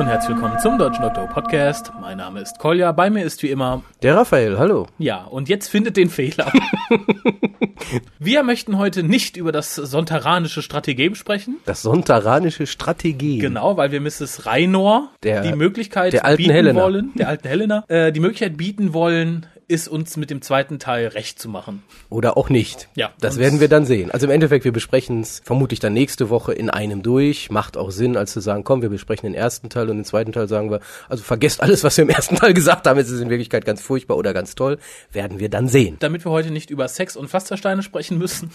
Hallo und herzlich willkommen zum Deutschen Doktor Podcast. Mein Name ist Kolja, bei mir ist wie immer Der Raphael, hallo. ja und jetzt findet den Fehler. Wir möchten heute nicht über das sontaranische Strategem sprechen. Das sontaranische Strategie. Genau, weil wir Mrs. Rainor Der- die Möglichkeit der alten bieten Helena. wollen, der alten Helena, äh, die Möglichkeit bieten wollen, ist uns mit dem zweiten Teil recht zu machen. Oder auch nicht. Ja. Das werden wir dann sehen. Also im Endeffekt, wir besprechen es vermutlich dann nächste Woche in einem durch. Macht auch Sinn, als zu sagen, komm, wir besprechen den ersten Teil und den zweiten Teil sagen wir, also vergesst alles, was wir im ersten Teil gesagt haben. Es ist in Wirklichkeit ganz furchtbar oder ganz toll. Werden wir dann sehen. Damit wir heute nicht über Sex und Pflastersteine sprechen müssen,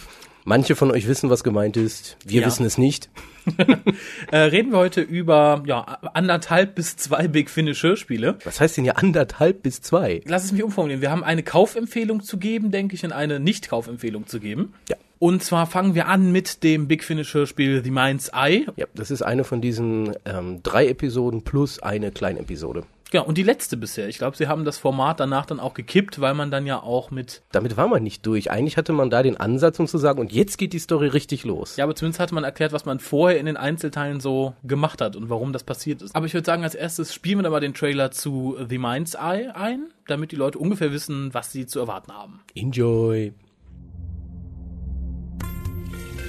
Manche von euch wissen, was gemeint ist. Wir Ja. wissen es nicht. äh, reden wir heute über ja, anderthalb bis zwei Big Finish Hörspiele. Was heißt denn hier anderthalb bis zwei? Lass es mich umformulieren. Wir haben eine Kaufempfehlung zu geben, denke ich, und eine Nicht-Kaufempfehlung zu geben. Ja. Und zwar fangen wir an mit dem Big Finish Hörspiel The Mind's Eye. Ja, das ist eine von diesen ähm, drei Episoden plus eine Kleinepisode. Genau, und die letzte bisher. Ich glaube, sie haben das Format danach dann auch gekippt, weil man dann ja auch mit, Damit war man nicht durch. Eigentlich hatte man da den Ansatz, um zu sagen, und jetzt geht die Story richtig los. ja, aber zumindest hatte man erklärt, was man vorher in den Einzelteilen so gemacht hat und warum das passiert ist. Aber ich würde sagen, als erstes spielen wir dann mal den Trailer zu The Mind's Eye ein, damit die Leute ungefähr wissen, was sie zu erwarten haben. Enjoy.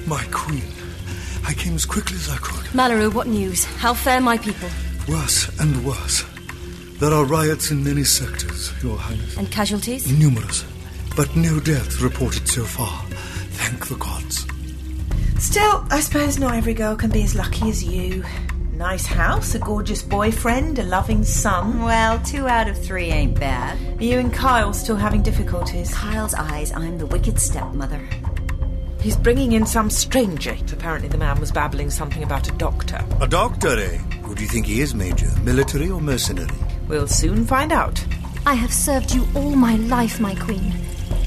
My queen. I came as quickly as I could. Mallory, what news? How fare my people? Worse and worse. There are riots in many sectors, Your Highness. And casualties? Numerous. But no deaths reported so far. Thank the gods. Still, I suppose not every girl can be as lucky as you. Nice house, a gorgeous boyfriend, a loving son. Well, two out of three ain't bad. Are you and Kyle still having difficulties? Kyle's eyes, I'm the wicked stepmother. He's bringing in some stranger. Apparently, the man was babbling something about a doctor. A doctor, eh? Who do you think he is, Major? Military or mercenary? We'll soon find out. I have served you all my life, my queen.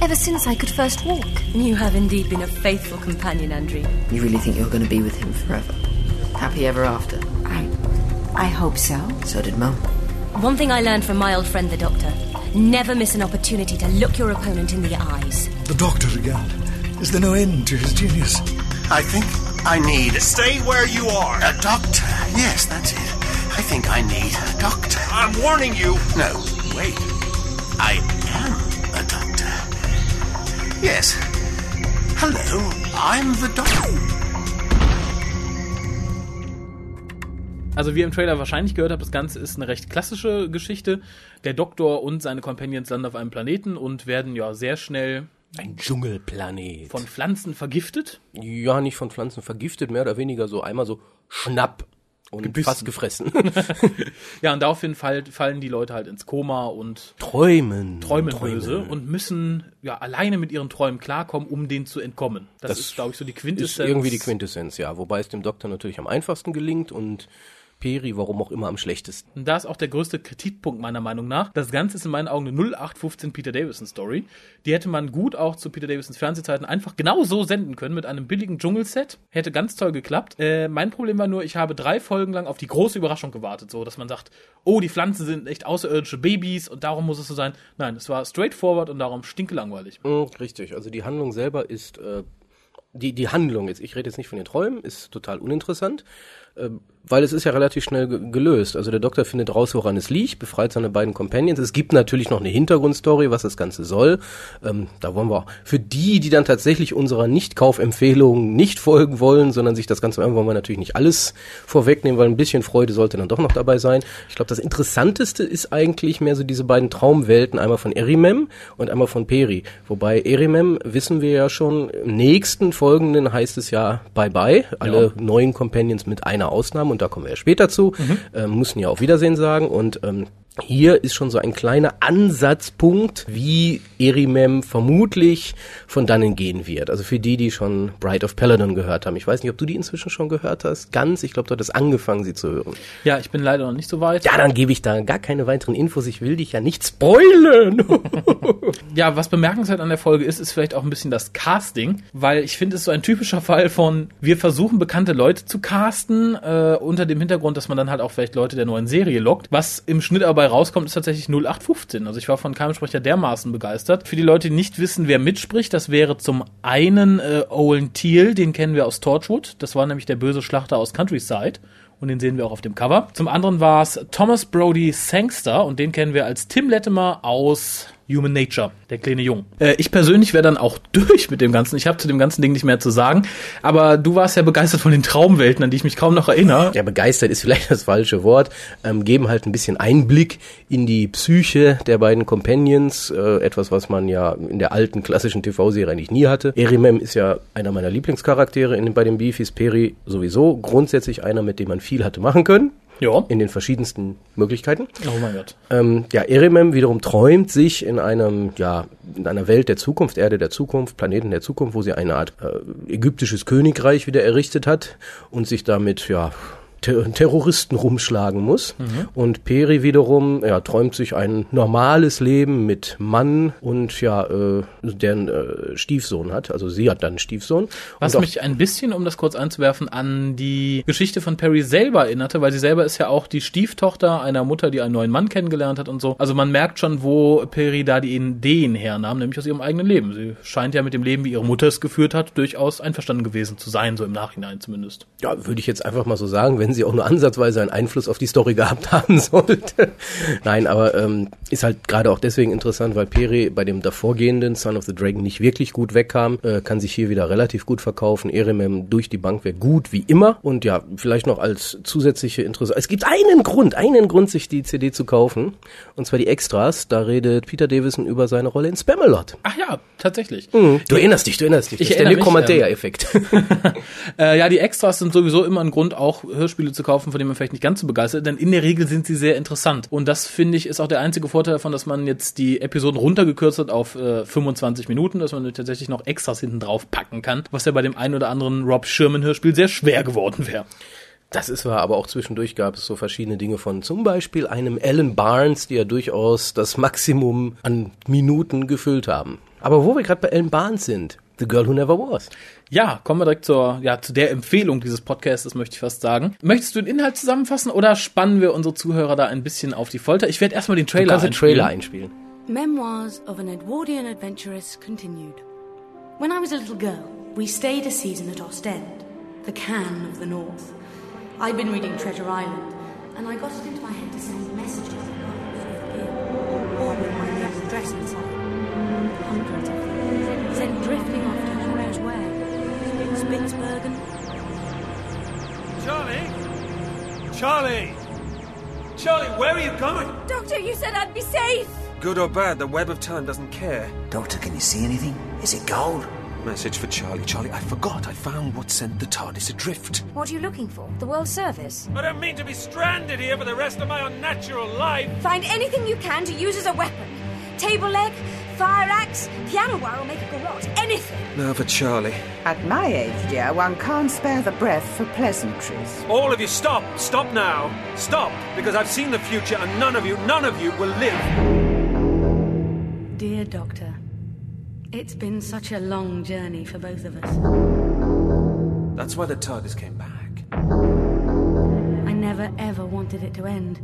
Ever since I could first walk. You have indeed been a faithful companion, Andrew. You really think you're going to be with him forever? Happy ever after? I. I hope so. So did Mum. One thing I learned from my old friend the doctor never miss an opportunity to look your opponent in the eyes. The doctor again. Is there no end to his genius? I think I need Stay where you are. a doctor. Yes, that's it. I think I need a doctor. I'm warning you. No, wait. I am a doctor. Yes. Hello, I'm the doctor. Also wie ihr im Trailer wahrscheinlich gehört habt, das Ganze ist eine recht klassische Geschichte. Der Doktor und seine Companions landen auf einem Planeten und werden ja sehr schnell Ein Dschungelplanet. von Pflanzen vergiftet. ja, nicht von Pflanzen vergiftet, mehr oder weniger so einmal so schnapp und Gebissen. fast gefressen. Ja, und daraufhin fall, fallen die Leute halt ins Koma und Träumen. träumen böse und müssen ja alleine mit ihren Träumen klarkommen, um denen zu entkommen. Das, Das ist, glaube ich, so die ist Quintessenz. irgendwie die Quintessenz, ja. Wobei es dem Doktor natürlich am einfachsten gelingt und Peri, warum auch immer, am schlechtesten. Und da ist auch der größte Kritikpunkt meiner Meinung nach. Das Ganze ist in meinen Augen eine 0815 Peter Davison Story. Die hätte man gut auch zu Peter Davisons Fernsehzeiten einfach genau so senden können mit einem billigen Dschungelset. Hätte ganz toll geklappt. Äh, mein Problem war nur, ich habe drei Folgen lang auf die große Überraschung gewartet, so dass man sagt, oh, die Pflanzen sind echt außerirdische Babys und darum muss es so sein. Nein, es war straightforward und darum stinkelangweilig. Mm, richtig, also die Handlung selber ist, äh, die, die Handlung jetzt, ich rede jetzt nicht von den Träumen, ist total uninteressant, weil es ist ja relativ schnell ge gelöst. Also der Doktor findet raus, woran es liegt, befreit seine beiden Companions. Es gibt natürlich noch eine Hintergrundstory, was das Ganze soll. Ähm, da wollen wir auch, für die, die dann tatsächlich unserer Nicht-Kaufempfehlung nicht folgen wollen, sondern sich das Ganze, wollen wir natürlich nicht alles vorwegnehmen, weil ein bisschen Freude sollte dann doch noch dabei sein. Ich glaube, das Interessanteste ist eigentlich mehr so diese beiden Traumwelten, einmal von Erimem und einmal von Peri. Wobei Erimem wissen wir ja schon, im nächsten folgenden heißt es ja Bye-bye, alle neuen Companions mit einer Ausnahme und da kommen wir ja später zu, ähm, müssen ja auf Wiedersehen sagen. Und ähm, hier ist schon so ein kleiner Ansatzpunkt, wie Erimem vermutlich von dannen gehen wird. Also für die, die schon Bride of Paladin gehört haben. Ich weiß nicht, ob du die inzwischen schon gehört hast. Ganz, ich glaube, du hattest angefangen, sie zu hören. Ja, ich bin leider noch nicht so weit. Ja, dann gebe ich da gar keine weiteren Infos. Ich will dich ja nicht spoilen. Ja, was bemerkenswert an der Folge ist, ist vielleicht auch ein bisschen das Casting, weil ich finde, es ist so ein typischer Fall von, wir versuchen bekannte Leute zu casten, äh, unter dem Hintergrund, dass man dann halt auch vielleicht Leute der neuen Serie lockt. Was im Schnitt dabei rauskommt, ist tatsächlich 0815. Also ich war von keinem Sprecher dermaßen begeistert. Für die Leute, die nicht wissen, wer mitspricht, das wäre zum einen äh, Owen Teal, den kennen wir aus Torchwood. Das war nämlich der böse Schlachter aus Countryside. Und den sehen wir auch auf dem Cover. Zum anderen war es Thomas Brody Sangster und den kennen wir als Tim Latimer aus Human Nature, der kleine Jung. Äh, ich persönlich wäre dann auch durch mit dem Ganzen. Ich habe zu dem ganzen Ding nicht mehr zu sagen. Aber du warst ja begeistert von den Traumwelten, an die ich mich kaum noch erinnere. Ja, begeistert ist vielleicht das falsche Wort. Ähm, geben halt ein bisschen Einblick in die Psyche der beiden Companions. Äh, etwas, was man ja in der alten klassischen TV-Serie eigentlich nie hatte. Erimem ist ja einer meiner Lieblingscharaktere in, bei den Beefies. Peri sowieso grundsätzlich einer, mit dem man viel hatte machen können. Ja. In den verschiedensten Möglichkeiten. Oh mein Gott. Ähm, ja, Erimem wiederum träumt sich in einem, ja, in einer Welt der Zukunft, Erde der Zukunft, Planeten der Zukunft, wo sie eine Art äh, ägyptisches Königreich wieder errichtet hat und sich damit, ja, Terroristen rumschlagen muss. Mhm. Und Peri wiederum ja, träumt sich ein normales Leben mit Mann und ja, äh, deren äh, Stiefsohn hat. Also sie hat dann einen Stiefsohn. Was mich ein bisschen, um das kurz einzuwerfen, an die Geschichte von Perry selber erinnerte, weil sie selber ist ja auch die Stieftochter einer Mutter, die einen neuen Mann kennengelernt hat und so. Also man merkt schon, wo Perry da die Ideen hernahm, nämlich aus ihrem eigenen Leben. Sie scheint ja mit dem Leben, wie ihre Mutter es geführt hat, durchaus einverstanden gewesen zu sein, so im Nachhinein zumindest. Ja, würde ich jetzt einfach mal so sagen, wenn sie auch nur ansatzweise einen Einfluss auf die Story gehabt haben sollte. Nein, aber ähm, ist halt gerade auch deswegen interessant, weil Peri bei dem davorgehenden Son of the Dragon nicht wirklich gut wegkam, äh, kann sich hier wieder relativ gut verkaufen. Eremem durch die Bank wäre gut wie immer und ja, vielleicht noch als zusätzliche Interessant. Es gibt einen Grund, einen Grund, sich die CD zu kaufen und zwar die Extras. Da redet Peter Davison über seine Rolle in Spamalot. Ach ja, tatsächlich. Mhm. Du erinnerst dich, du erinnerst dich. Ich das ist der Necromantea-Effekt. äh, ja, die Extras sind sowieso immer ein Grund, auch Hörspiele zu kaufen, von denen man vielleicht nicht ganz so begeistert, denn in der Regel sind sie sehr interessant. Und das finde ich ist auch der einzige Vorteil davon, dass man jetzt die Episoden runtergekürzt hat auf äh, 25 Minuten, dass man tatsächlich noch Extras hinten drauf packen kann, was ja bei dem einen oder anderen Rob Sherman Hörspiel sehr schwer geworden wäre. Das ist wahr, aber auch zwischendurch gab es so verschiedene Dinge von zum Beispiel einem Alan Barnes, die ja durchaus das Maximum an Minuten gefüllt haben. Aber wo wir gerade bei Alan Barnes sind, The Girl Who Never Was. Ja, kommen wir direkt zur, ja, zu der Empfehlung dieses Podcasts, möchte ich fast sagen. Möchtest du den Inhalt zusammenfassen oder spannen wir unsere Zuhörer da ein bisschen auf die Folter? Ich werde erstmal den Trailer du einspielen. Den Trailer einspielen. Memoirs of an Edwardian adventuress continued. When I was a little girl, we stayed a season at Ostend, the Cannes of the North. I'd been reading Treasure Island, and I got it into my head to send messages all with my dress inside. Hundreds of them. Sent drifting Spitsbergen. Charlie? Charlie! Charlie, where are you going? Doctor, you said I'd be safe! Good or bad, the web of time doesn't care. Doctor, can you see anything? Is it gold? Message for Charlie. Charlie, I forgot. I found what sent the TARDIS adrift. What are you looking for? The World Service? I don't mean to be stranded here for the rest of my unnatural life. Find anything you can to use as a weapon. Table leg, fire axe, piano wire, will make a garrote. Anything. Now for Charlie. At my age, dear, one can't spare the breath for pleasantries. All of you, stop! Stop now! Stop! Because I've seen the future and none of you, none of you will live. Dear Doctor, it's been such a long journey for both of us. That's why the TARDIS came back. I never ever wanted it to end.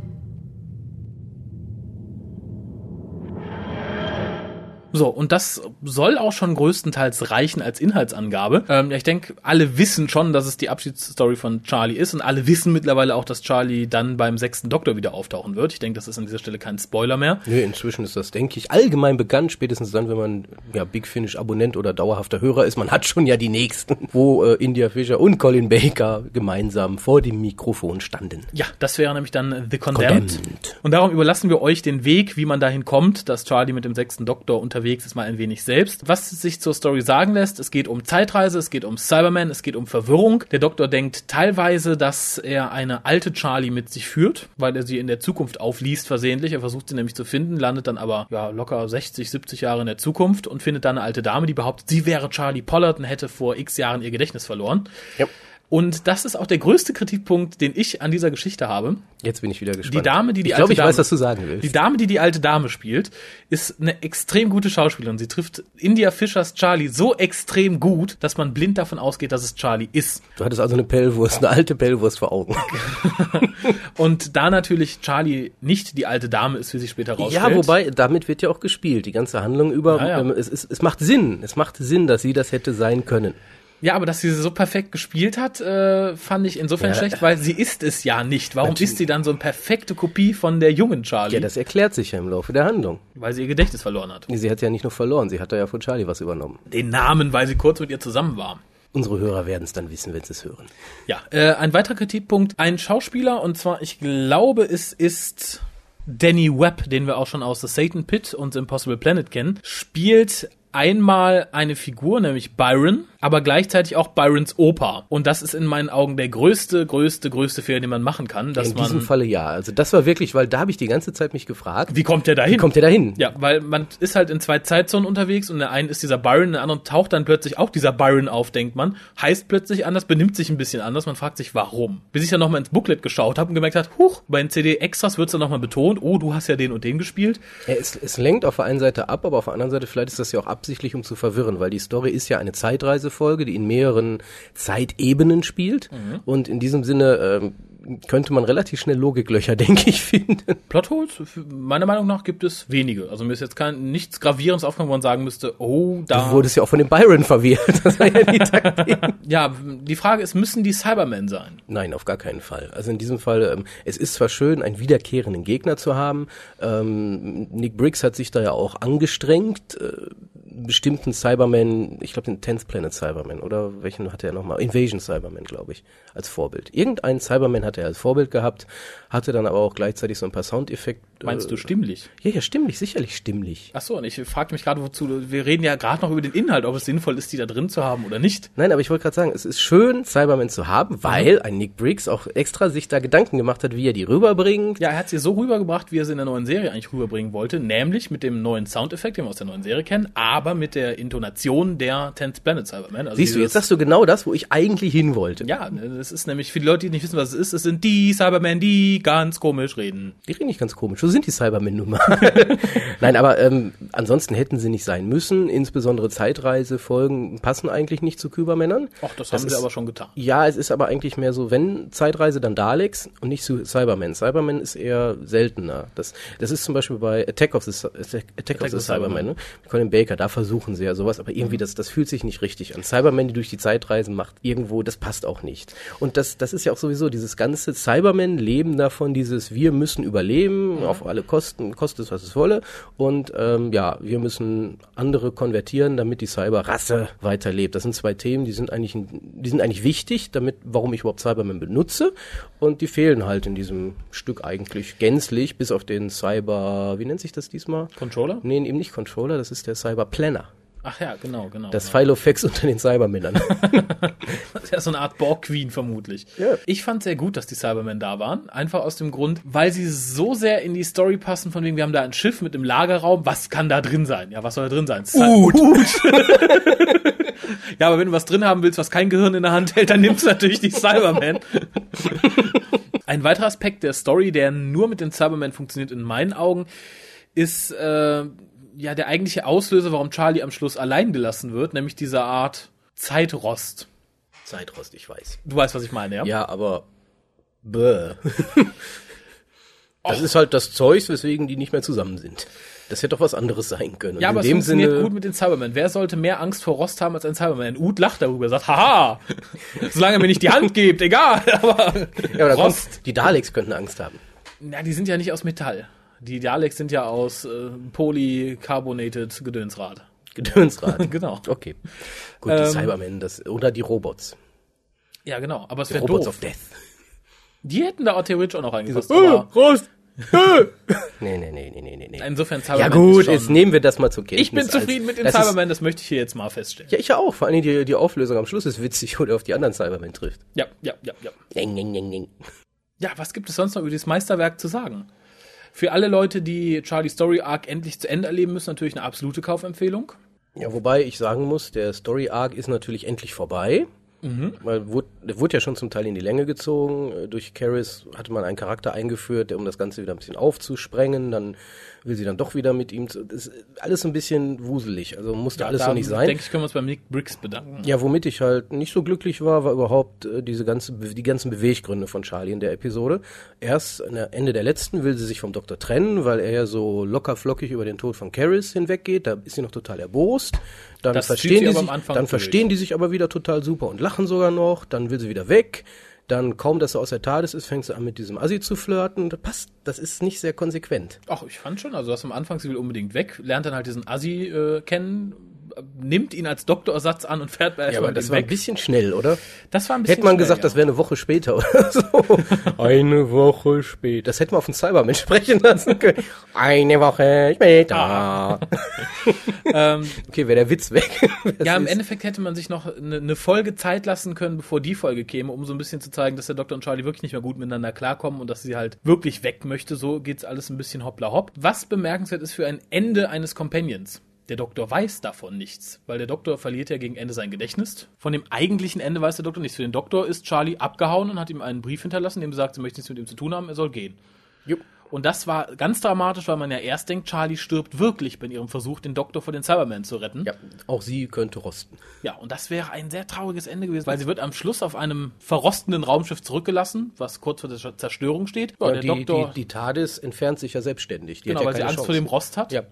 So, und das soll auch schon größtenteils reichen als Inhaltsangabe. Ähm, ich denke, alle wissen schon, dass es die Abschiedsstory von Charlie ist und alle wissen mittlerweile auch, dass Charlie dann beim sechsten Doktor wieder auftauchen wird. Ich denke, das ist an dieser Stelle kein Spoiler mehr. Nee, inzwischen ist das, denke ich, allgemein bekannt, spätestens dann, wenn man ja Big Finish Abonnent oder dauerhafter Hörer ist. Man hat schon ja die nächsten, wo äh, India Fisher und Colin Baker gemeinsam vor dem Mikrofon standen. Ja, das wäre nämlich dann The Condemned. Condemned. Und darum überlassen wir euch den Weg, wie man dahin kommt, dass Charlie mit dem sechsten Doktor unterwegs ist, mal ein wenig selbst. Was sich zur Story sagen lässt, es geht um Zeitreise, es geht um Cyberman, es geht um Verwirrung. Der Doktor denkt teilweise, dass er eine alte Charlie mit sich führt, weil er sie in der Zukunft aufliest versehentlich. Er versucht sie nämlich zu finden, landet dann aber ja locker 60, 70 Jahre in der Zukunft und findet dann eine alte Dame, die behauptet, sie wäre Charlie Pollard und hätte vor x Jahren ihr Gedächtnis verloren. Ja. Und das ist auch der größte Kritikpunkt, den ich an dieser Geschichte habe. Jetzt bin ich wieder gespannt. Die Dame, die die ich alte glaube, ich Dame, weiß, was du sagen willst. Die Dame, die die alte Dame spielt, ist eine extrem gute Schauspielerin. Sie trifft India Fischers Charlie so extrem gut, dass man blind davon ausgeht, dass es Charlie ist. Du hattest also eine Pellwurst, eine alte Pellwurst vor Augen. Und da natürlich Charlie nicht die alte Dame ist, wie sich später rausstellt. Ja, wobei, damit wird ja auch gespielt, die ganze Handlung über. Ja, ja. Ähm, es, es, es macht Sinn, es macht Sinn, dass sie das hätte sein können. Ja, aber dass sie so perfekt gespielt hat, äh, fand ich insofern Ja. schlecht, weil sie ist es ja nicht. Warum Natürlich. ist sie dann so eine perfekte Kopie von der jungen Charlie? Ja, das erklärt sich ja im Laufe der Handlung. weil sie ihr Gedächtnis verloren hat. Sie hat ja nicht nur verloren, sie hat da ja von Charlie was übernommen. Den Namen, weil sie kurz mit ihr zusammen war. Unsere Hörer werden es dann wissen, wenn sie es hören. Ja, äh, ein weiterer Kritikpunkt, ein Schauspieler, und zwar, ich glaube, es ist Danny Webb, den wir auch schon aus The Satan Pit und The Impossible Planet kennen, spielt einmal eine Figur, nämlich Byron, aber gleichzeitig auch Byrons Opa. Und das ist in meinen Augen der größte, größte, größte Fehler, den man machen kann, dass In diesem man Falle ja. Also das war wirklich, weil da habe ich die ganze Zeit mich gefragt, wie kommt der da hin? wie kommt der da hin? Ja, weil man ist halt in zwei Zeitzonen unterwegs und in der einen ist dieser Byron, in der anderen taucht dann plötzlich auch dieser Byron auf, denkt man, heißt plötzlich anders, benimmt sich ein bisschen anders, man fragt sich, warum. Bis ich dann nochmal ins Booklet geschaut habe und gemerkt habe, huch, bei den CD-Extras wird's dann nochmal betont, oh, du hast ja den und den gespielt. Ja, es, es lenkt auf der einen Seite ab, aber auf der anderen Seite vielleicht ist das ja auch absichtlich, um zu verwirren, weil die Story ist ja eine Zeitreisefolge, die in mehreren Zeitebenen spielt Mhm. und in diesem Sinne ähm, könnte man relativ schnell Logiklöcher, denke ich, finden. Plotholes, meiner Meinung nach gibt es wenige. Also mir ist jetzt kein, nichts Gravierendes aufgekommen, wo man sagen müsste, oh, da... Du wurdest ja auch von dem Byron verwirrt. Das war ja die Taktik. ja, die Frage ist, müssen die Cybermen sein? Nein, auf gar keinen Fall. Also in diesem Fall, ähm, es ist zwar schön, einen wiederkehrenden Gegner zu haben. Ähm, Nick Briggs hat sich da ja auch angestrengt, äh, bestimmten Cyberman, ich glaube den 10th Planet Cyberman, oder welchen hatte er nochmal? Invasion Cyberman, glaube ich, als Vorbild. Irgendeinen Cyberman hat er als Vorbild gehabt, hatte dann aber auch gleichzeitig so ein paar Soundeffekte. Meinst du stimmlich? Ja, ja, stimmlich, sicherlich stimmlich. Ach so, und ich fragte mich gerade, wozu, wir reden ja gerade noch über den Inhalt, ob es sinnvoll ist, die da drin zu haben oder nicht. Nein, aber ich wollte gerade sagen, es ist schön, Cyberman zu haben, weil ein Nick Briggs auch extra sich da Gedanken gemacht hat, wie er die rüberbringt. Ja, er hat sie so rübergebracht, wie er sie in der neuen Serie eigentlich rüberbringen wollte, nämlich mit dem neuen Soundeffekt, den wir aus der neuen Serie kennen, aber mit der Intonation der 10th Planet Cyberman. Also Siehst du, jetzt sagst du genau das, wo ich eigentlich hin wollte. Ja, das ist nämlich für die Leute, die nicht wissen, was es ist, es sind die Cybermen, die ganz komisch reden. Die reden nicht ganz komisch. So sind die Cybermen nun mal. Nein, aber ähm, ansonsten hätten sie nicht sein müssen. Insbesondere Zeitreisefolgen passen eigentlich nicht zu Kybermännern. Ach, das, haben ist, sie aber schon getan. Ja, es ist aber eigentlich mehr so, wenn Zeitreise, dann Daleks und nicht zu Cybermen. Cybermen ist eher seltener. Das, das ist zum Beispiel bei Attack of the, Attack, Attack of the Cybermen, ne? Colin Baker, da versuchen sie ja sowas, aber irgendwie, das, das fühlt sich nicht richtig an. Cybermen, die durch die Zeit reisen, macht irgendwo, das passt auch nicht. Und das, das ist ja auch sowieso dieses ganze Cybermen leben davon, dieses wir müssen überleben, auf alle Kosten, kostet es, was es wolle. Und ähm, ja, wir müssen andere konvertieren, damit die Cyberrasse weiterlebt. Das sind zwei Themen, die sind eigentlich, die sind eigentlich wichtig, damit, warum ich überhaupt Cybermen benutze. Und die fehlen halt in diesem Stück eigentlich gänzlich, bis auf den Cyber, wie nennt sich das diesmal? Controller? Nee, eben nicht Controller, das ist der Cyber Planner. Ach ja, genau, genau. Das genau. Filofax unter den Cybermännern. Das ist ja so eine Art Borg Queen vermutlich. Ja. Ich fand sehr gut, dass die Cybermen da waren. Einfach aus dem Grund, weil sie so sehr in die Story passen, von wegen, wir haben da ein Schiff mit einem Lagerraum. Was kann da drin sein? Ja, was soll da drin sein? Uh. ja, aber wenn du was drin haben willst, was kein Gehirn in der Hand hält, dann nimmst du natürlich die Cybermen. Ein weiterer Aspekt der Story, der nur mit den Cybermen funktioniert in meinen Augen, ist äh, ja der eigentliche Auslöser, warum Charlie am Schluss allein gelassen wird, nämlich diese Art Zeitrost. Zeitrost, ich weiß. Du weißt, was ich meine, ja? Ja, aber bäh. Das ist halt das Zeug, weswegen die nicht mehr zusammen sind. Das hätte doch was anderes sein können. Und Ja, aber in es dem funktioniert Sinne, gut mit den Cybermen. Wer sollte mehr Angst vor Rost haben als ein Cyberman? Ud lacht darüber, sagt, haha, solange er mir nicht die Hand gibt, egal, aber ja, aber Rost. kommt, die Daleks könnten Angst haben. Na, die sind ja nicht aus Metall. Die Daleks sind ja aus äh, Polycarbonated Gedönsrad. Gedönsrad. Genau. Okay. Gut, die Ähm, Cybermen, das, oder die Robots. Ja, genau. Aber es wäre Robots doof. of Death. Die hätten da auch theoretisch auch noch reingepasst. Äh, aber Rost! Nee, nee, nee, nee, nee, nee. insofern Ja Cyberman gut, ist schon- jetzt nehmen wir das mal zur Kenntnis. Ich bin zufrieden als- mit den das Cybermen, das möchte ich hier jetzt mal feststellen. Ja, ich ja auch. Vor allem die, die Auflösung am Schluss ist witzig, wo der auf die anderen Cybermen trifft. Ja, ja, ja, ja. Ding, ding, ding, ding. Ja, was gibt es sonst noch über dieses Meisterwerk zu sagen? Für alle Leute, die Charlie Story Arc endlich zu Ende erleben müssen, natürlich eine absolute Kaufempfehlung. Ja, wobei ich sagen muss, der Story Arc ist natürlich endlich vorbei. Mhm. Weil wurde, der wurde ja schon zum Teil in die Länge gezogen. Durch Caris hatte man einen Charakter eingeführt, um das Ganze wieder ein bisschen aufzusprengen. Dann will sie dann doch wieder mit ihm. Zu, das ist alles ein bisschen wuselig. Also musste ja, alles so nicht sein. denke ich, können wir uns bei Nick Briggs bedanken. Ja, womit ich halt nicht so glücklich war, war überhaupt äh, diese ganze, die ganzen Beweggründe von Charlie in der Episode. Erst Ende der letzten will sie sich vom Doktor trennen, weil er ja so locker flockig über den Tod von Caris hinweggeht. Da ist sie noch total erbost. Dann das verstehen die sich, dann verstehen die sich aber wieder total super und lachen sogar noch. Dann will sie wieder weg. Dann kaum, dass er aus der TARDIS ist, fängt sie an mit diesem Assi zu flirten. Das passt, das ist nicht sehr konsequent. Ach, ich fand schon, also das am Anfang, sie will unbedingt weg, lernt dann halt diesen Assi äh, kennen, nimmt ihn als Doktorersatz an und fährt erstmal Ja, aber das war weg. ein bisschen schnell, oder? Das war ein bisschen Hätte man schnell, gesagt, ja. das wäre eine Woche später oder so. eine Woche später. Das hätte man auf den Cybermensch sprechen lassen können. Eine Woche später. Ähm, okay, wäre der Witz weg. ja, im ist. Endeffekt hätte man sich noch eine, eine Folge Zeit lassen können, bevor die Folge käme, um so ein bisschen zu zeigen, dass der Doktor und Charlie wirklich nicht mehr gut miteinander klarkommen und dass sie halt wirklich weg möchte. So geht's alles ein bisschen hoppla hopp. Was bemerkenswert ist für ein Ende eines Companions. Der Doktor weiß davon nichts, weil der Doktor verliert ja gegen Ende sein Gedächtnis. Von dem eigentlichen Ende weiß der Doktor nichts. Für den Doktor ist Charlie abgehauen und hat ihm einen Brief hinterlassen, in dem sagt, sie möchte nichts mit ihm zu tun haben, er soll gehen. Jupp. Und das war ganz dramatisch, weil man ja erst denkt, Charlie stirbt wirklich bei ihrem Versuch, den Doktor vor den Cybermen zu retten. Ja, auch sie könnte rosten. Ja, und das wäre ein sehr trauriges Ende gewesen, weil sie wird am Schluss auf einem verrostenden Raumschiff zurückgelassen, was kurz vor der Zerstörung steht. Ja, der die, Doktor, die, die TARDIS entfernt sich ja selbstständig. Die genau, ja weil sie Angst Chance. vor dem Rost hat. Ja.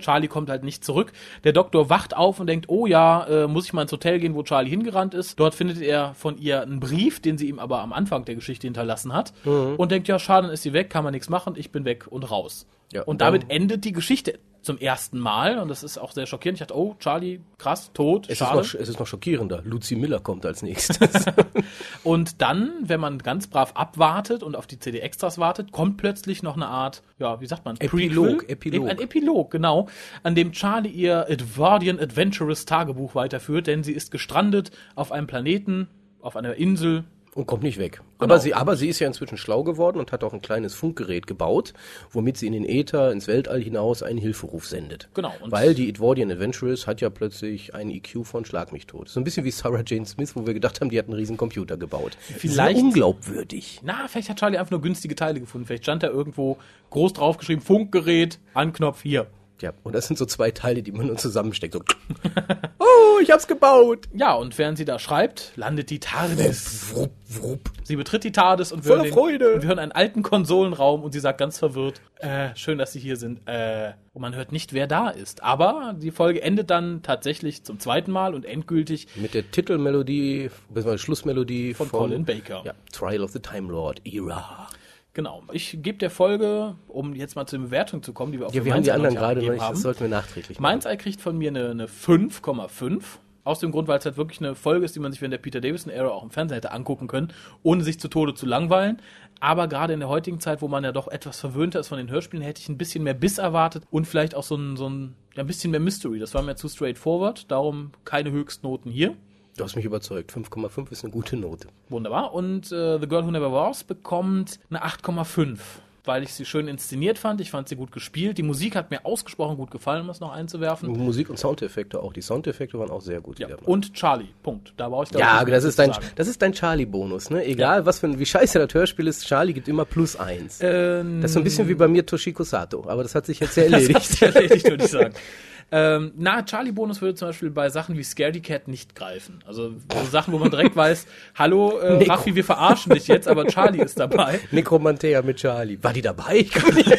Charlie kommt halt nicht zurück. Der Doktor wacht auf und denkt, oh ja, äh, muss ich mal ins Hotel gehen, wo Charlie hingerannt ist. Dort findet er von ihr einen Brief, den sie ihm aber am Anfang der Geschichte hinterlassen hat. Mhm. Und denkt, ja, schade, dann ist sie weg, kann man nichts machen, ich bin weg und raus. Ja, und damit endet die Geschichte zum ersten Mal und das ist auch sehr schockierend. Ich dachte, oh, Charlie, krass, tot, es schade. Ist noch, es ist noch schockierender. Lucy Miller kommt als nächstes. und dann, wenn man ganz brav abwartet und auf die CD-Extras wartet, kommt plötzlich noch eine Art, ja, wie sagt man? Epilog. Prequel? Epilog. Ein Epilog, genau, an dem Charlie ihr Edwardian Adventurous Tagebuch weiterführt, denn sie ist gestrandet auf einem Planeten, auf einer Insel, und kommt nicht weg. Genau. Aber, sie, aber sie ist ja inzwischen schlau geworden und hat auch ein kleines Funkgerät gebaut, womit sie in den Äther, ins Weltall hinaus einen Hilferuf sendet. Genau. Weil die Edwardian Adventurers hat ja plötzlich einen IQ von Schlag mich tot. So ein bisschen wie Sarah Jane Smith, wo wir gedacht haben, die hat einen riesen Computer gebaut. Vielleicht. unglaubwürdig. Na, vielleicht hat Charlie einfach nur günstige Teile gefunden. Vielleicht stand da irgendwo groß draufgeschrieben, Funkgerät, Anknopf hier. Ja, und das sind so zwei Teile, die man nur zusammensteckt. So. oh, ich hab's gebaut. Ja, und während sie da schreibt, landet die TARDIS. Wupp, wupp, wupp. Sie betritt die TARDIS und wir, hören den, und wir hören einen alten Konsolenraum und sie sagt ganz verwirrt, äh, schön, dass Sie hier sind. Äh, und man hört nicht, wer da ist. Aber die Folge endet dann tatsächlich zum zweiten Mal und endgültig mit der Titelmelodie, beziehungsweise Schlussmelodie von, von Colin Baker. Ja, Trial of the Time Lord, Era. Genau. Ich gebe der Folge, um jetzt mal zur Bewertung zu kommen, die wir auf Ja, wir haben die anderen gerade noch nicht, haben. das sollten wir nachträglich machen. Mainz kriegt von mir eine, eine 5,5. Aus dem Grund, weil es halt wirklich eine Folge ist, die man sich während der Peter Davison-Ära auch im Fernsehen hätte angucken können, ohne sich zu Tode zu langweilen. Aber gerade in der heutigen Zeit, wo man ja doch etwas verwöhnter ist von den Hörspielen, hätte ich ein bisschen mehr Biss erwartet und vielleicht auch so ein, so ein, ein bisschen mehr Mystery. Das war mir zu straightforward, darum keine Höchstnoten hier. Du hast mich überzeugt. 5,5 ist eine gute Note. Wunderbar. Und äh, The Girl Who Never Was bekommt eine 8,5 weil ich sie schön inszeniert fand. Ich fand sie gut gespielt. Die Musik hat mir ausgesprochen gut gefallen, um es noch einzuwerfen. Musik und Soundeffekte auch. Die Soundeffekte waren auch sehr gut. Ja. Und Charlie. Punkt. Da brauche ich Ja, das ist, dein, das ist dein Charlie-Bonus. Ne? Egal, ja. was für ein, wie scheiße das Hörspiel ist, Charlie gibt immer plus eins. Ähm, das ist so ein bisschen wie bei mir Toshiko Sato. Aber das hat sich jetzt erledigt. das hat sich erledigt, würde ich sagen. Ähm, na, Charlie-Bonus würde zum Beispiel bei Sachen wie Scaredy Cat nicht greifen. Also so Sachen, wo man direkt weiß, hallo, äh, Raffi, wir verarschen dich jetzt, aber Charlie ist dabei. Necromantea mit Charlie. War die dabei? Ich kann nicht.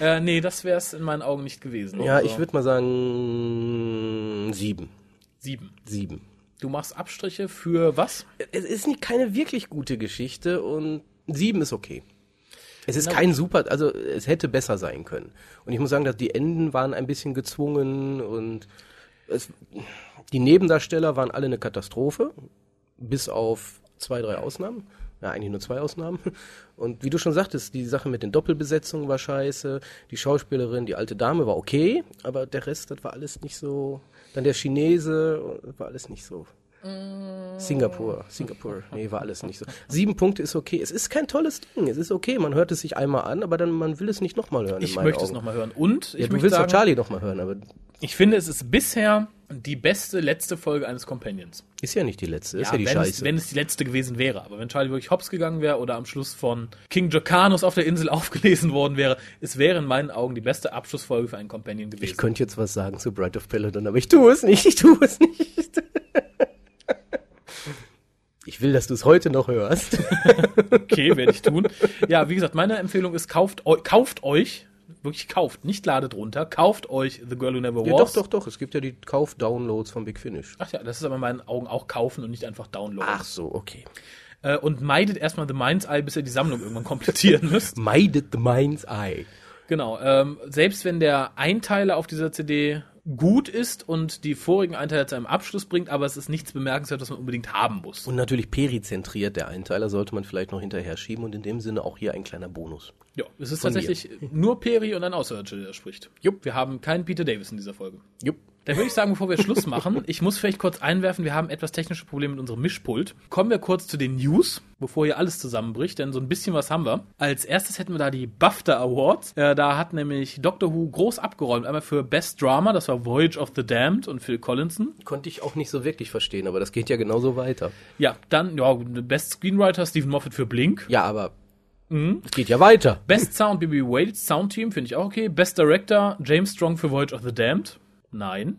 äh, nee, das wäre es in meinen Augen nicht gewesen. Ja, also. ich würde mal sagen sieben. Sieben. Sieben. Du machst Abstriche für was? Es ist nicht keine wirklich gute Geschichte und sieben ist okay. Es ist kein super, also es hätte besser sein können. Und ich muss sagen, dass die Enden waren ein bisschen gezwungen und es, die Nebendarsteller waren alle eine Katastrophe, bis auf zwei, drei Ausnahmen. Ja, eigentlich nur zwei Ausnahmen. Und wie du schon sagtest, die Sache mit den Doppelbesetzungen war scheiße. Die Schauspielerin, die alte Dame war okay, aber der Rest, das war alles nicht so. Dann der Chinese, war alles nicht so Singapur, Singapur, nee, war alles nicht so. Sieben Punkte ist okay. Es ist kein tolles Ding. Es ist okay. Man hört es sich einmal an, aber dann man will es nicht nochmal hören. Ich möchte Augen. es nochmal hören. Und ich ja, du willst sagen, auch Charlie nochmal hören, aber ich finde, es ist bisher die beste letzte Folge eines Companions. Ist ja nicht die letzte, ist ja, die wenn Scheiße. Es, wenn es die letzte gewesen wäre. Aber wenn Charlie wirklich hops gegangen wäre oder am Schluss von King Jocanus auf der Insel aufgelesen worden wäre, es wäre in meinen Augen die beste Abschlussfolge für einen Companion gewesen. ich könnte jetzt was sagen zu Bright of Paladin, aber ich tue es nicht, ich tue es nicht. Ich will, dass du es heute noch hörst. okay, werde ich tun. Ja, wie gesagt, meine Empfehlung ist, kauft, kauft euch, wirklich kauft, nicht ladet runter, kauft euch The Girl Who Never Ja, Was. doch, doch, doch. Es gibt ja die Kauf-Downloads von Big Finish. Ach ja, das ist aber in meinen Augen auch kaufen und nicht einfach downloaden. Ach so, okay. Äh, und meidet erstmal The Mind's Eye, bis ihr die Sammlung irgendwann komplettieren müsst. Meidet the mind's eye. Genau. Ähm, selbst wenn der Einteiler auf dieser CD gut ist und die vorigen Einteiler zu einem Abschluss bringt, aber es ist nichts bemerkenswert, was man unbedingt haben muss. Und natürlich perizentriert, der Einteiler sollte man vielleicht noch hinterher schieben und in dem Sinne auch hier ein kleiner Bonus. Ja, es ist tatsächlich nur Peri und ein Außerirdischer, der spricht. Jupp. Wir haben keinen Peter Davis in dieser Folge. Jupp. Dann würde ich sagen, bevor wir Schluss machen, ich muss vielleicht kurz einwerfen, wir haben etwas technische Probleme mit unserem Mischpult. Kommen wir kurz zu den News, bevor hier alles zusammenbricht, denn so ein bisschen was haben wir. Als erstes hätten wir da die BAFTA Awards. Äh, da hat nämlich Doctor Who groß abgeräumt. Einmal für Best Drama, das war Voyage of the Damned und Phil Collinson. Konnte ich auch nicht so wirklich verstehen, aber das geht ja genauso weiter. Ja, dann, ja, Best Screenwriter Stephen Moffat für Blink. Ja, aber es geht ja weiter. Best Sound BB Wales Sound Team finde ich auch okay. Best Director James Strong für Voyage of the Damned. Nein.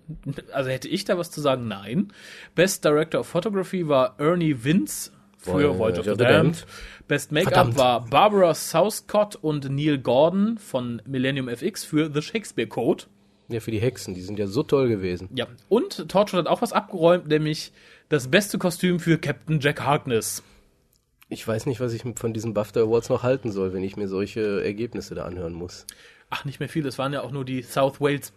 Also hätte ich da was zu sagen? Nein. Best Director of Photography war Ernie Vince für Voyage of the Damned. Best Make-up war Barbara Southcott und Neil Gordon von Millennium FX für The Shakespeare Code. Ja, für die Hexen, die sind ja so toll gewesen. Ja. Und Torchwood hat auch was abgeräumt, nämlich das beste Kostüm für Captain Jack Harkness. Ich weiß nicht, was ich von diesen BAFTA Awards noch halten soll, wenn ich mir solche Ergebnisse da anhören muss. Ach, nicht mehr viel. Das waren ja auch nur die South Wales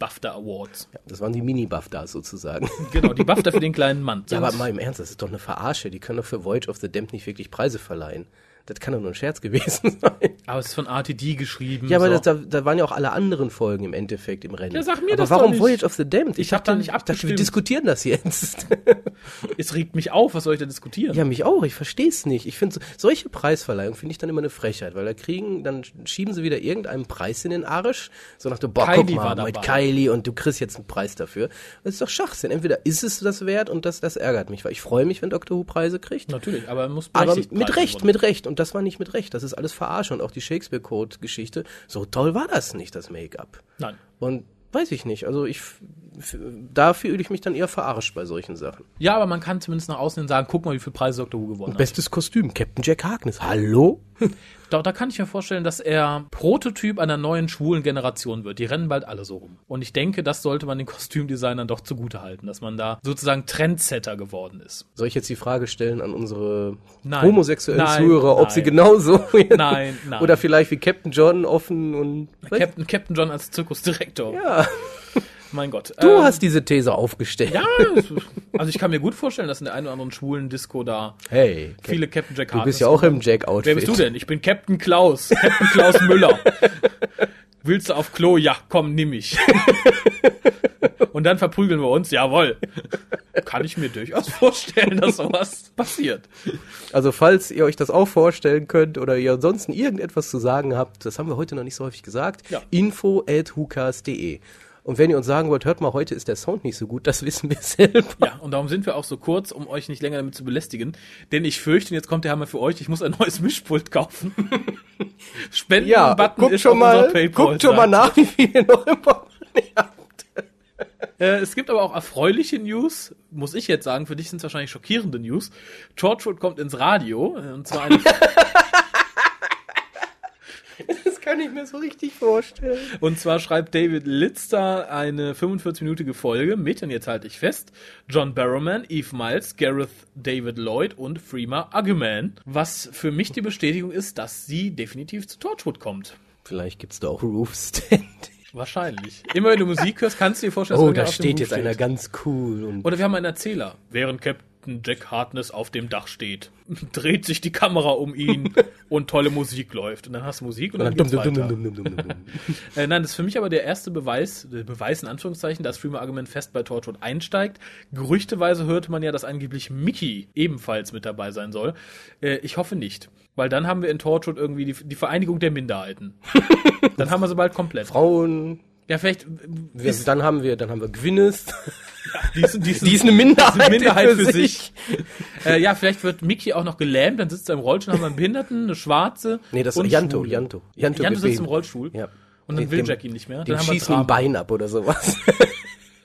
BAFTA Awards. Ja, das waren die Mini-BAFTAs sozusagen. Genau, die BAFTA für den kleinen Mann. Ja, aber mal im Ernst, das ist doch eine Verarsche. Die können doch für Voyage of the Damned nicht wirklich Preise verleihen. Das kann doch nur ein Scherz gewesen sein. Aber es ist von RTD geschrieben. Ja, aber so. das, da, da waren ja auch alle anderen Folgen im Endeffekt im Rennen. Ja, sag mir aber das warum doch nicht. Voyage of the Damned? Ich hab da nicht ich dachte, wir abgestimmt. diskutieren das jetzt. es regt mich auf, was soll ich da diskutieren? ja, mich auch. Ich verstehe es nicht. Ich finde, so, solche Preisverleihungen finde ich dann immer eine Frechheit, weil da kriegen, dann schieben sie wieder irgendeinen Preis in den Arsch. So nach dem, boah, Kylie guck mal, mit. Kylie und du kriegst jetzt einen Preis dafür. Das ist doch Schachsinn. Entweder ist es das wert und das, das ärgert mich, weil ich freue mich, wenn Doctor Who Preise kriegt. Natürlich, aber muss Aber mit Recht, mit Recht. Und das war nicht mit Recht. Das ist alles Verarsche. Und auch die Shakespeare-Code-Geschichte. So toll war das nicht, das Make-up. Nein. Und weiß ich nicht. Also ich, da fühle ich mich dann eher verarscht bei solchen Sachen. Ja, aber man kann zumindest nach außen hin sagen, guck mal, wie viele Preise Dr. Who gewonnen hat. Bestes Kostüm, Captain Jack Harkness. Hallo? Doch, da kann ich mir vorstellen, dass er Prototyp einer neuen schwulen Generation wird. Die rennen bald alle so rum. Und ich denke, das sollte man den Kostümdesignern doch zugute halten, dass man da sozusagen Trendsetter geworden ist. Soll ich jetzt die Frage stellen an unsere Nein. homosexuellen Nein, Zuhörer, ob nein. sie genauso Nein, nein. oder vielleicht wie Captain John offen und Captain, Captain John als Zirkusdirektor. ja, Mein Gott. du Ähm, hast diese These aufgestellt. Ja, also ich kann mir gut vorstellen, dass in der einen oder anderen schwulen Disco da Hey, viele Captain Jack du bist ja auch im Jack-Outfit. Wer bist du denn? Ich bin Captain Klaus. Captain Klaus Müller. Willst du auf Klo? Ja, komm, nimm mich. Und dann verprügeln wir uns. Jawohl. Kann ich mir durchaus vorstellen, dass sowas passiert. Also falls ihr euch das auch vorstellen könnt oder ihr ansonsten irgendetwas zu sagen habt, das haben wir heute noch nicht so häufig gesagt, Ja. info at hukas.de. Und wenn ihr uns sagen wollt, hört mal, heute ist der Sound nicht so gut, das wissen wir selber. Ja, und darum sind wir auch so kurz, um euch nicht länger damit zu belästigen. Denn ich fürchte, jetzt kommt der Hammer für euch, ich muss ein neues Mischpult kaufen. Spenden Ja, Button guckt ist schon mal, PayPal guckt schon mal nach, wie viel ihr noch im Portemonnaie habt. Äh, es gibt aber auch erfreuliche News, muss ich jetzt sagen. Für dich sind es wahrscheinlich schockierende News. Torchwood kommt ins Radio. äh, Und zwar eine, Ich mir so richtig vorstellen. und zwar schreibt David Litzter eine 45-minütige Folge mit, und jetzt halte ich fest, John Barrowman, Eve Miles, Gareth David Lloyd und Freema Arguman. Was für mich die Bestätigung ist, dass sie definitiv zu Torchwood kommt. Vielleicht gibt's da auch Roofstand. Wahrscheinlich. Immer wenn du Musik hörst, kannst du dir vorstellen, dass Oh, da steht jetzt einer ganz cool und Oder wir haben einen Erzähler. Während Captain Jack Hartness auf dem Dach steht, dreht sich die Kamera um ihn und tolle Musik läuft. Und dann hast du Musik und dann geht's weiter. Äh, nein, das ist für mich aber der erste Beweis, der Beweis in Anführungszeichen, dass Freeman Argument fest bei Torchwood einsteigt. Gerüchteweise hörte man ja, dass angeblich Mickey ebenfalls mit dabei sein soll. Äh, ich hoffe nicht. Weil dann haben wir in Torchwood irgendwie die, die Vereinigung der Minderheiten. dann haben wir sie bald komplett. Frauen, Ja, vielleicht. Wir, dann haben wir, dann haben wir Gwyneth. Ja, die, ist, die, ist, die ist eine Minderheit, eine Minderheit für, für sich. äh, ja, vielleicht wird Mickey auch noch gelähmt, dann sitzt er im Rollstuhl, haben wir einen Behinderten, eine Schwarze. Nee, das ist Janto, Janto. Janto, Janto sitzt im Rollstuhl. Ja. Und dann will Jack ihn nicht mehr. Dann haben schießen ihm Bein ab oder sowas.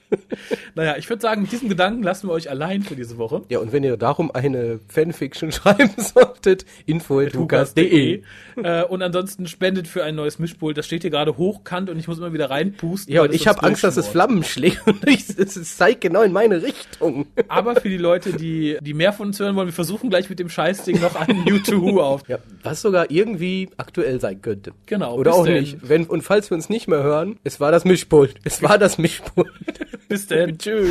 naja, ich würde sagen, mit diesem Gedanken lassen wir euch allein für diese Woche. Ja, und wenn ihr darum eine Fanfiction schreiben solltet, info.lukas.de. äh, und ansonsten spendet für ein neues Mischpult. Das steht hier gerade hochkant und ich muss immer wieder reinpusten. Ja, und ich habe Angst, dass es Flammen schlägt und ich, es, es zeigt genau in meine Richtung. Aber für die Leute, die, die mehr von uns hören wollen, wir versuchen gleich mit dem Scheißding noch einen New to Who auf. Ja, was sogar irgendwie aktuell sein könnte. Genau. Oder auch denn. nicht. Wenn, und falls wir uns nicht mehr hören, es war das Mischpult. Es war das Mischpult. Bis dann. Tschüss.